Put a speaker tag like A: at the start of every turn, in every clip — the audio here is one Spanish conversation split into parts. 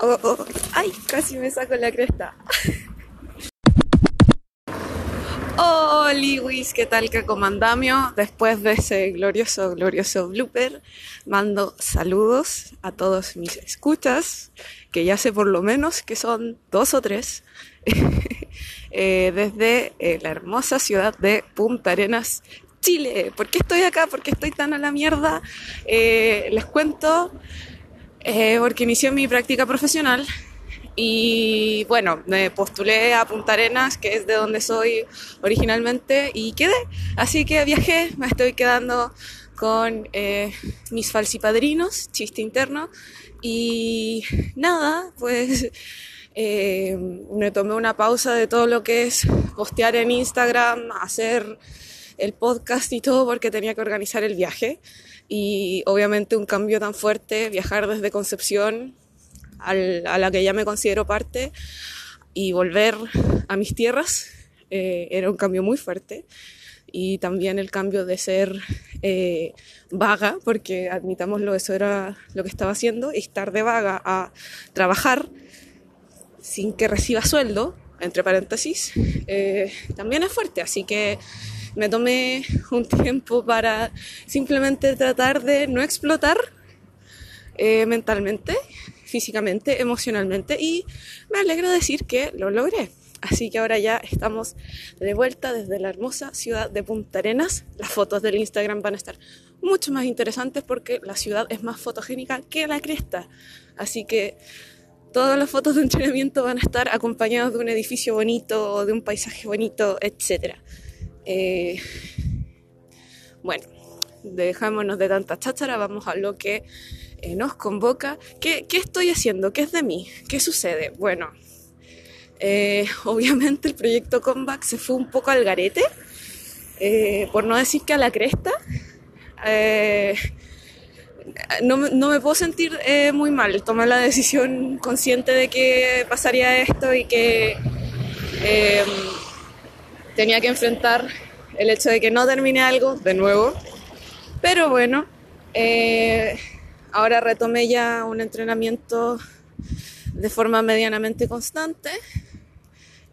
A: Oh, oh, ay, casi me saco la cresta. Oh, Lewis, ¿qué tal que comandamio? Después de ese glorioso, glorioso blooper, mando saludos a todos mis escuchas, que ya sé por lo menos que son dos o tres, eh, desde eh, la hermosa ciudad de Punta Arenas, Chile. ¿Por qué estoy acá? ¿Por qué estoy tan a la mierda? Eh, les cuento, porque inicié mi práctica profesional y bueno, me postulé a Punta Arenas, que es de donde soy originalmente, y quedé. Así que viajé, me estoy quedando con eh, mis falsipadrinos, chiste interno. Y nada, pues eh, me tomé una pausa de todo lo que es postear en Instagram, hacer el podcast y todo porque tenía que organizar el viaje. Y obviamente un cambio tan fuerte, viajar desde Concepción a la que ya me considero parte y volver a mis tierras eh, era un cambio muy fuerte. Y también el cambio de ser eh, vaga, porque admitámoslo, eso era lo que estaba haciendo, y estar de vaga a trabajar sin que reciba sueldo, entre paréntesis, eh, también es fuerte, así que me tomé un tiempo para simplemente tratar de no explotar mentalmente físicamente, emocionalmente y me alegra decir que lo logré. Así que ahora ya estamos de vuelta desde la hermosa ciudad de Punta Arenas. Las fotos del Instagram van a estar mucho más interesantes porque la ciudad es más fotogénica que la cresta. Así que todas las fotos de entrenamiento van a estar acompañadas de un edificio bonito, de un paisaje bonito, etc. Eh, bueno, dejámonos de tanta cháchara, vamos a lo que eh, nos convoca. ¿Qué, ¿Qué, estoy haciendo? ¿Qué es de mí? ¿Qué sucede? Bueno, eh, obviamente el proyecto Comeback se fue un poco al garete, por no decir que a la cresta. No, no, me puedo sentir muy mal. Tomé la decisión consciente de que pasaría esto y que tenía que enfrentar el hecho de que no termine algo de nuevo. Pero bueno, eh, Ahora retomé ya un entrenamiento de forma medianamente constante.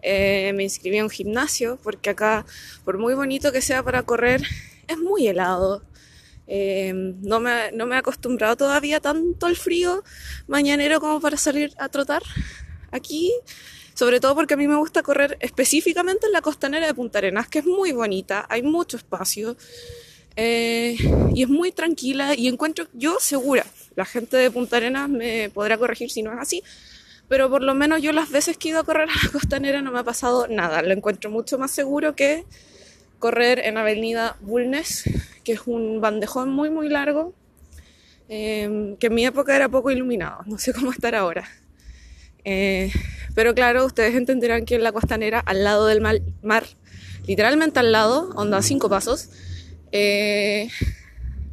A: Eh, me inscribí a un gimnasio porque acá, por muy bonito que sea para correr, es muy helado. Eh, no, me, no me he acostumbrado todavía tanto al frío mañanero como para salir a trotar aquí, sobre todo porque a mí me gusta correr específicamente en la costanera de Punta Arenas, que es muy bonita, hay mucho espacio. Eh, y es muy tranquila y encuentro yo segura. La gente de Punta Arenas me podrá corregir si no es así, pero por lo menos yo las veces que he ido a correr a la costanera no me ha pasado nada. Lo encuentro mucho más seguro que correr en Avenida Bulnes, que es un bandejón muy muy largo, eh, que en mi época era poco iluminado, no sé cómo estar ahora. Eh, pero claro, ustedes entenderán que en la costanera, al lado del mar, literalmente al lado, onda cinco pasos, eh,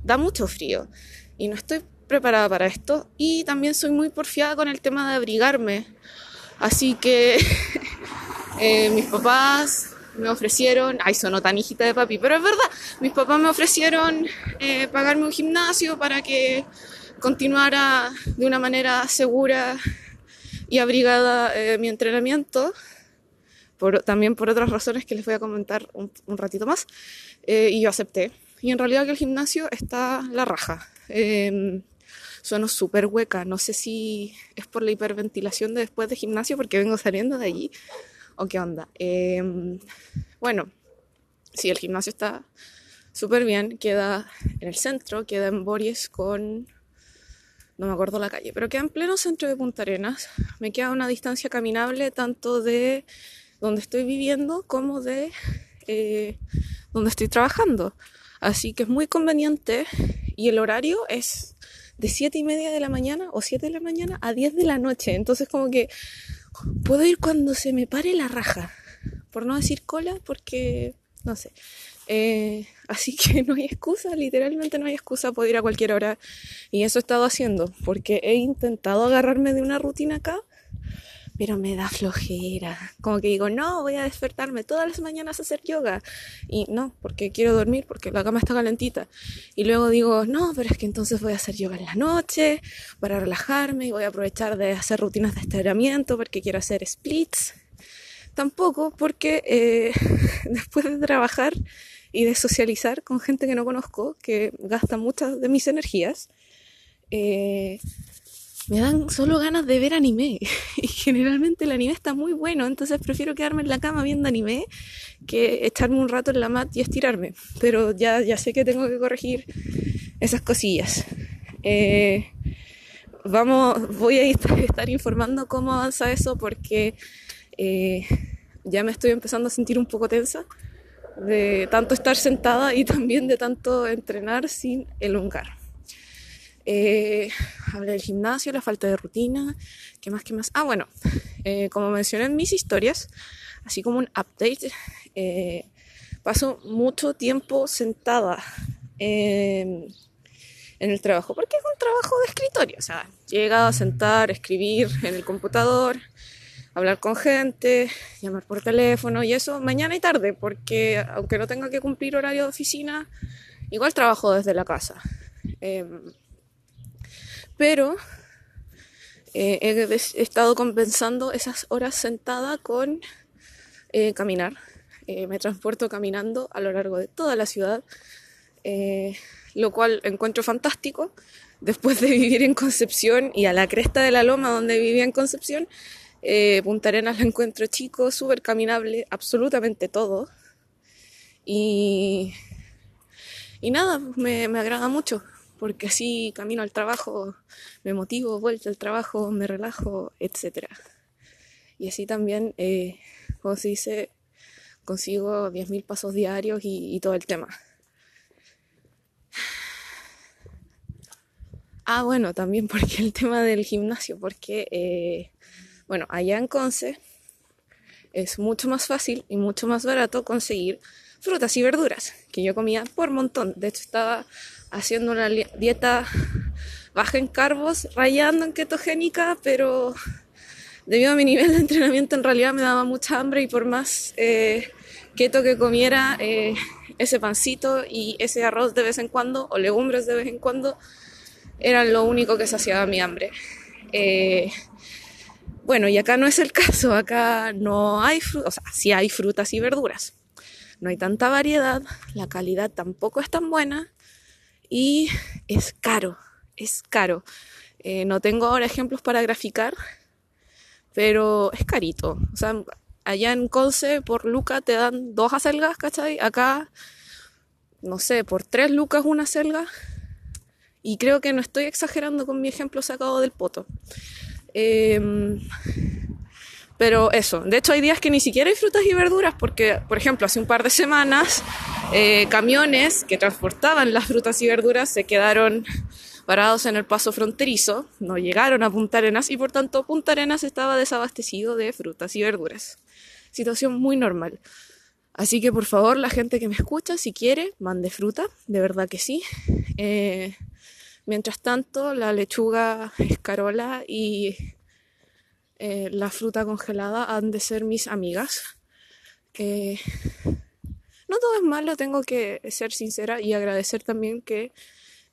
A: da mucho frío y no estoy preparada para esto y también soy muy porfiada con el tema de abrigarme. Así que eh, mis papás me ofrecieron, ay, sonó tan hijita de papi, pero es verdad, mis papás me ofrecieron eh, pagarme un gimnasio para que continuara de una manera segura y abrigada mi entrenamiento, por, también por otras razones que les voy a comentar un ratito más. Eh, y yo acepté. Y en realidad que el gimnasio está la raja. Eh, sueno súper hueca. No sé si es por la hiperventilación de después de gimnasio porque vengo saliendo de allí o qué onda. Em, bueno, sí, el gimnasio está súper bien. Queda en el centro, queda en Bories con... No me acuerdo la calle, pero queda en pleno centro de Punta Arenas. Me queda una distancia caminable tanto de donde estoy viviendo como de eh, donde estoy trabajando. Así que es muy conveniente y el horario es de 7 y media de la mañana o 7 de la mañana a 10 de la noche. Entonces como que puedo ir cuando se me pare la raja. Por no decir cola, porque no sé. Eh, así que no hay excusa, literalmente no hay excusa, puedo ir a cualquier hora. Y eso he estado haciendo, porque he intentado agarrarme de una rutina acá. pero me da flojera. Como que digo, no, voy a despertarme todas las mañanas a hacer yoga. Y no, porque quiero dormir, porque la cama está calentita. Y luego digo, no, pero es que entonces voy a hacer yoga en la noche para relajarme y voy a aprovechar de hacer rutinas de estiramiento porque quiero hacer splits. Tampoco porque eh, después de trabajar y de socializar con gente que no conozco, que gasta muchas de mis energías, eh, me dan solo ganas de ver anime. Y generalmente el anime está muy bueno, entonces prefiero quedarme en la cama viendo anime que echarme un rato en la mat y estirarme. Pero ya, ya sé que tengo que corregir esas cosillas. Eh, vamos, voy a estar informando cómo avanza eso porque eh, ya me estoy empezando a sentir un poco tensa de tanto estar sentada y también de tanto entrenar sin elongar. Eh, hablé del gimnasio, la falta de rutina, ¿qué más, qué más? Ah, bueno, eh, como mencioné en mis historias, así como un update, eh, paso mucho tiempo sentada en el trabajo, porque es un trabajo de escritorio, o sea, llega a sentar, escribir en el computador, hablar con gente, llamar por teléfono y eso mañana y tarde, porque aunque no tenga que cumplir horario de oficina, igual trabajo desde la casa. Em, pero eh, he, estado compensando esas horas sentada con eh, caminar. Eh, me transporto caminando a lo largo de toda la ciudad, lo cual encuentro fantástico. Después de vivir en Concepción y a la cresta de la loma donde vivía en Concepción, Punta Arenas la encuentro chico, súper caminable, absolutamente todo. Y, y nada, me, me agrada mucho porque así camino al trabajo, me motivo, vuelta al trabajo, me relajo, etc. Y así también, eh, como se dice, consigo 10.000 pasos diarios y, todo el tema. Ah, bueno, también porque el tema del gimnasio, porque, eh, bueno, allá en Conce es mucho más fácil y mucho más barato conseguir frutas y verduras, que yo comía por montón. De hecho, estaba haciendo una dieta baja en carbos, rayando en ketogénica, pero debido a mi nivel de entrenamiento en realidad me daba mucha hambre y por más eh, keto que comiera eh, ese pancito y ese arroz de vez en cuando o legumbres de vez en cuando eran lo único que saciaba mi hambre. Eh, bueno, y acá no es el caso, acá no hay frutas, o sea, sí hay frutas y verduras. No hay tanta variedad, la calidad tampoco es tan buena y es caro, es caro. Eh, no tengo ahora ejemplos para graficar, pero es carito. O sea, allá en Conce por Luca te dan dos acelgas, ¿cachai? Acá, no sé, por tres lucas una acelga. Y creo que no estoy exagerando con mi ejemplo sacado del poto. Em, pero eso, de hecho hay días que ni siquiera hay frutas y verduras porque, por ejemplo, hace un par de semanas eh, camiones que transportaban las frutas y verduras se quedaron parados en el paso fronterizo, no llegaron a Punta Arenas y por tanto Punta Arenas estaba desabastecido de frutas y verduras. Situación muy normal. Así que por favor, la gente que me escucha, si quiere, mande fruta, de verdad que sí. Eh, mientras tanto, la lechuga escarola y eh, la fruta congelada han de ser mis amigas. No todo es malo, tengo que ser sincera y agradecer también que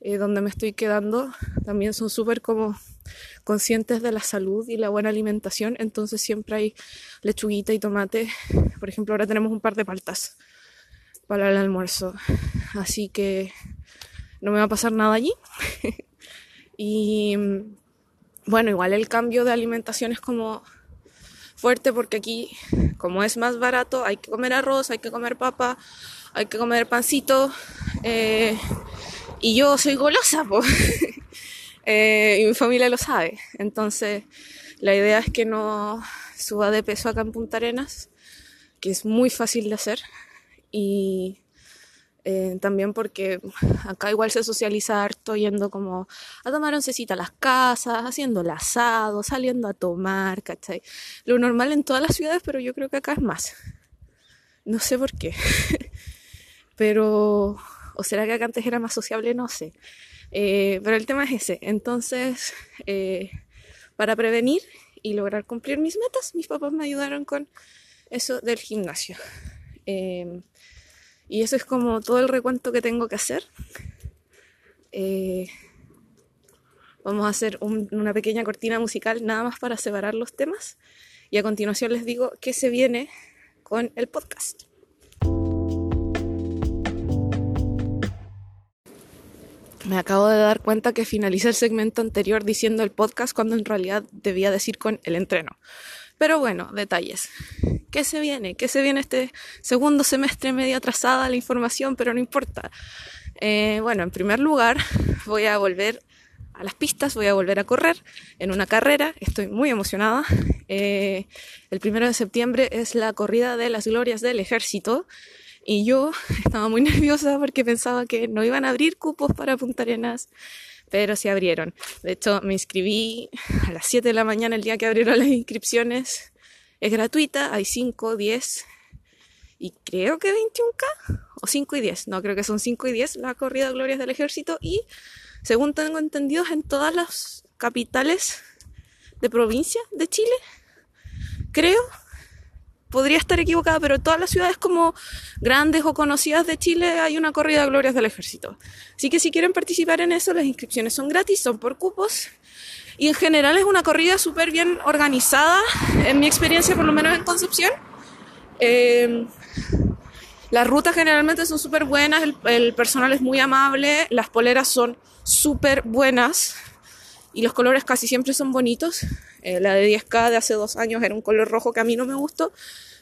A: eh, donde me estoy quedando también son súper como conscientes de la salud y la buena alimentación, entonces siempre hay lechuguita y tomate. Por ejemplo, ahora tenemos un par de paltas para el almuerzo, así que no me va a pasar nada allí. y bueno, igual el cambio de alimentación es como fuerte porque aquí, como es más barato, hay que comer arroz, hay que comer papa, hay que comer pancito. Eh, y yo soy golosa, pues. y mi familia lo sabe. Entonces, la idea es que no suba de peso acá en Punta Arenas, que es muy fácil de hacer. Y eh, también porque acá igual se socializa harto yendo como a tomar oncecita a las casas, haciendo el asado, saliendo a tomar, ¿cachai? Lo normal en todas las ciudades, pero yo creo que acá es más. No sé por qué. pero, o será que acá antes era más sociable, no sé. Eh, pero el tema es ese. Entonces, eh, para prevenir y lograr cumplir mis metas. Mis papás me ayudaron con eso del gimnasio. Em, y eso es como todo el recuento que tengo que hacer. Eh, vamos a hacer una pequeña cortina musical nada más para separar los temas. Y a continuación les digo qué se viene con el podcast. Me acabo de dar cuenta que finalicé el segmento anterior diciendo el podcast cuando en realidad debía decir con el entreno. Pero bueno, detalles. ¿Qué se viene? ¿Qué se viene este segundo semestre medio atrasada la información? Pero no importa. Eh, bueno, en primer lugar, voy a volver a las pistas, voy a volver a correr en una carrera. Estoy muy emocionada. Eh, el primero de septiembre es la corrida de las glorias del ejército. Y yo estaba muy nerviosa porque pensaba que no iban a abrir cupos para Punta Arenas, pero se abrieron. De hecho, me inscribí a las 7 de la mañana el día que abrieron las inscripciones. Es gratuita, hay 5, 10 y creo que 21K o 5 y 10. No, creo que son 5 y 10 la corrida Glorias del Ejército y según tengo entendido en todas las capitales de provincia de Chile. Creo podría estar equivocada, pero todas las ciudades como grandes o conocidas de Chile hay una corrida de glorias del ejército. Así que si quieren participar en eso, las inscripciones son gratis, son por cupos. Y en general es una corrida súper bien organizada, en mi experiencia por lo menos en Concepción. Em, las rutas generalmente son súper buenas, el, el personal es muy amable, las poleras son súper buenas y los colores casi siempre son bonitos. Eh, la de 10K de hace dos años era un color rojo que a mí no me gustó,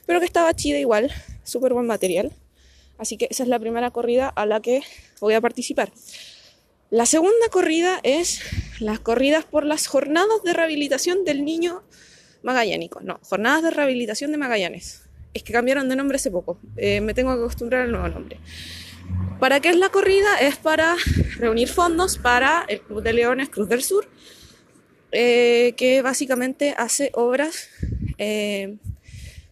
A: pero que estaba chida igual, súper buen material. Así que esa es la primera corrida a la que voy a participar. La segunda corrida es las corridas por las jornadas de rehabilitación del niño magallánico. No, jornadas de rehabilitación de Magallanes. Es que cambiaron de nombre hace poco. Eh, me tengo que acostumbrar al nuevo nombre. ¿Para qué es la corrida? Es para reunir fondos para el Club de Leones Cruz del Sur, eh, que básicamente hace obras eh,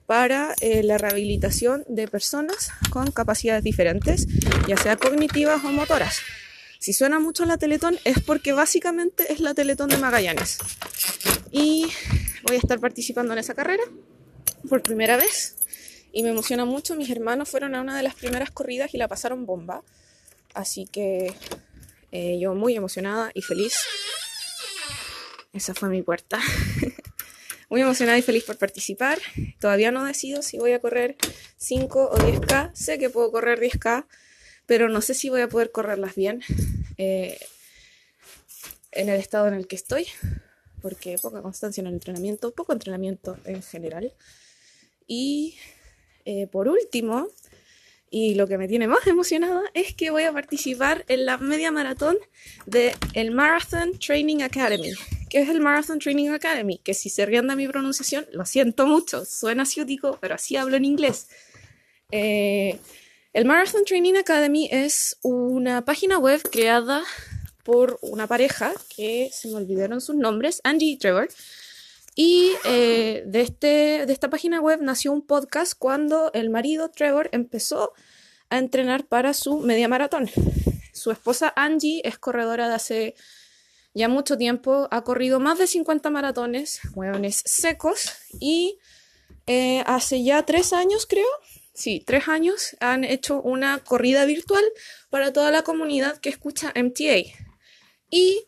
A: para eh, la rehabilitación de personas con capacidades diferentes, ya sea cognitivas o motoras. Si suena mucho la Teletón es porque básicamente es la Teletón de Magallanes. Y voy a estar participando en esa carrera por primera vez y me emociona mucho. Mis hermanos fueron a una de las primeras corridas y la pasaron bomba. Así que eh, yo muy emocionada y feliz. Esa fue mi puerta. muy emocionada y feliz por participar. Todavía no decido si voy a correr 5 o 10K. Sé que puedo correr 10K, pero no sé si voy a poder correrlas bien eh, en el estado en el que estoy. Porque poca constancia en el entrenamiento, poco entrenamiento en general. Y eh, por último, y lo que me tiene más emocionada es que voy a participar en la media maratón de el Marathon Training Academy. ¿Qué es el Marathon Training Academy? Que si se rían de mi pronunciación, lo siento mucho, suena ciútico, pero así hablo en inglés. Eh, el Marathon Training Academy es una página web creada por una pareja que se me olvidaron sus nombres, Angie y Trevor, y eh, de, este, de esta página web nació un podcast cuando el marido Trevor empezó a entrenar para su media maratón. Su esposa Angie es corredora de hace ya mucho tiempo, ha corrido más de 50 maratones, hueones secos, y eh, hace ya tres años, creo, sí, tres años, han hecho una corrida virtual para toda la comunidad que escucha MTA. Y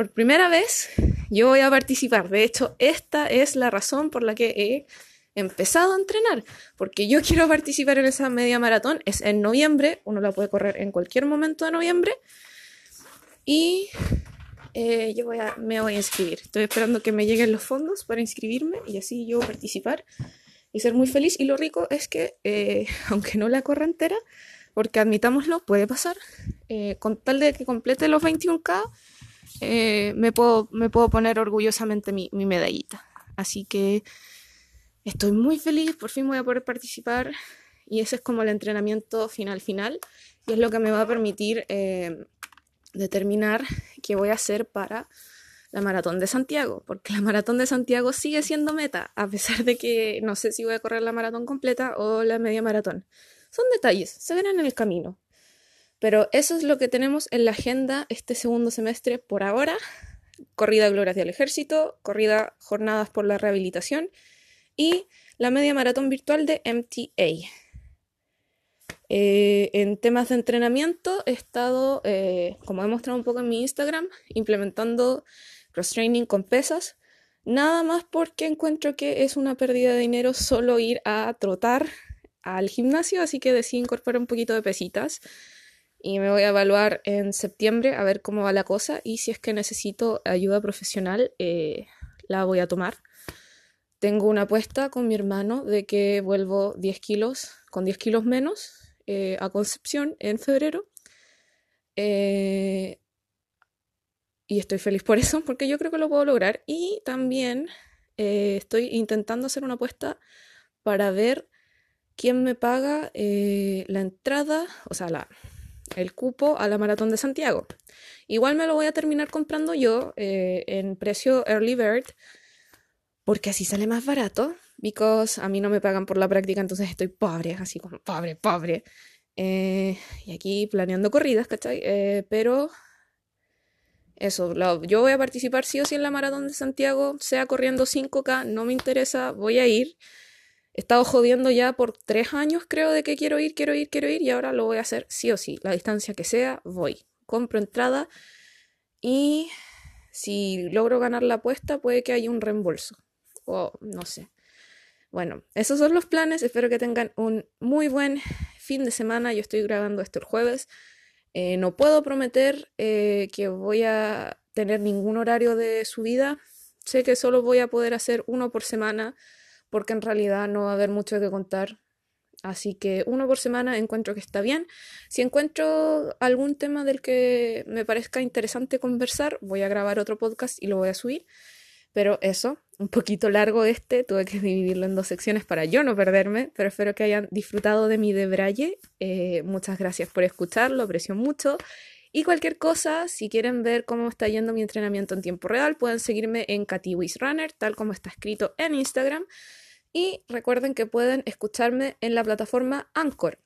A: por primera vez yo voy a participar. De hecho, esta es la razón por la que he empezado a entrenar, porque yo quiero participar en esa media maratón. Es en noviembre, uno la puede correr en cualquier momento de noviembre. Y eh, yo voy a, me voy a inscribir. Estoy esperando que me lleguen los fondos para inscribirme y así yo participar y ser muy feliz. Y lo rico es que, eh, aunque no la corra entera, porque admitámoslo, puede pasar, eh, con tal de que complete los 21K, eh, me, puedo, me puedo poner orgullosamente mi, mi, medallita. Así que estoy muy feliz, por fin voy a poder participar y ese es como el entrenamiento final final y es lo que me va a permitir eh, determinar qué voy a hacer para la maratón de Santiago, porque la maratón de Santiago sigue siendo meta, a pesar de que no sé si voy a correr la maratón completa o la media maratón. Son detalles, se verán en el camino. Pero eso es lo que tenemos en la agenda este segundo semestre por ahora. corrida Glorias del Ejército, corrida Jornadas por la Rehabilitación y la media maratón virtual de MTA. Eh, en temas de entrenamiento he estado, eh, como he mostrado un poco en mi Instagram, implementando cross-training con pesas. Nada más porque encuentro que es una pérdida de dinero solo ir a trotar al gimnasio, así que decidí incorporar un poquito de pesitas y me voy a evaluar en septiembre a ver cómo va la cosa y si es que necesito ayuda profesional, eh, la voy a tomar. Tengo una apuesta con mi hermano de que vuelvo 10 kilos, con 10 kilos menos eh, a Concepción en febrero. Eh, y estoy feliz por eso, porque yo creo que lo puedo lograr. Y también estoy intentando hacer una apuesta para ver quién me paga la entrada, o sea, la, el cupo a la Maratón de Santiago. Igual me lo voy a terminar comprando yo eh, en precio Early Bird, porque así sale más barato, because a mí no me pagan por la práctica, entonces estoy pobre, así como pobre, pobre. Eh, y aquí planeando corridas, ¿cachai? Eh, pero eso, yo voy a participar sí o sí en la Maratón de Santiago, sea corriendo 5K, no me interesa, voy a ir. He estado jodiendo ya por tres años, creo, de que quiero ir, quiero ir, quiero ir, y ahora lo voy a hacer sí o sí. La distancia que sea, voy. Compro entrada y si logro ganar la apuesta, puede que haya un reembolso. O no sé. Bueno, esos son los planes. Espero que tengan un muy buen fin de semana. Yo estoy grabando esto el jueves. Eh, no puedo prometer eh, que voy a tener ningún horario de subida. Sé que solo voy a poder hacer uno por semana porque en realidad no va a haber mucho que contar. Así que uno por semana encuentro que está bien. Si encuentro algún tema del que me parezca interesante conversar, voy a grabar otro podcast y lo voy a subir. Pero eso, un poquito largo este, tuve que dividirlo en dos secciones para yo no perderme, pero espero que hayan disfrutado de mi debraye. Eh, muchas gracias por escucharlo, aprecio mucho. Y cualquier cosa, si quieren ver cómo está yendo mi entrenamiento en tiempo real, pueden seguirme en Katiwis Runner, tal como está escrito en Instagram. Y recuerden que pueden escucharme en la plataforma Anchor,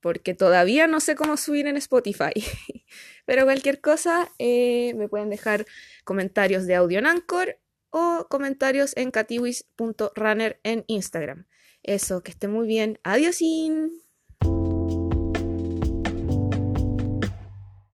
A: porque todavía no sé cómo subir en Spotify. Pero cualquier cosa, eh, me pueden dejar comentarios de audio en Anchor o comentarios en catiwis.runner en Instagram. Eso, que esté muy bien. Adiósín.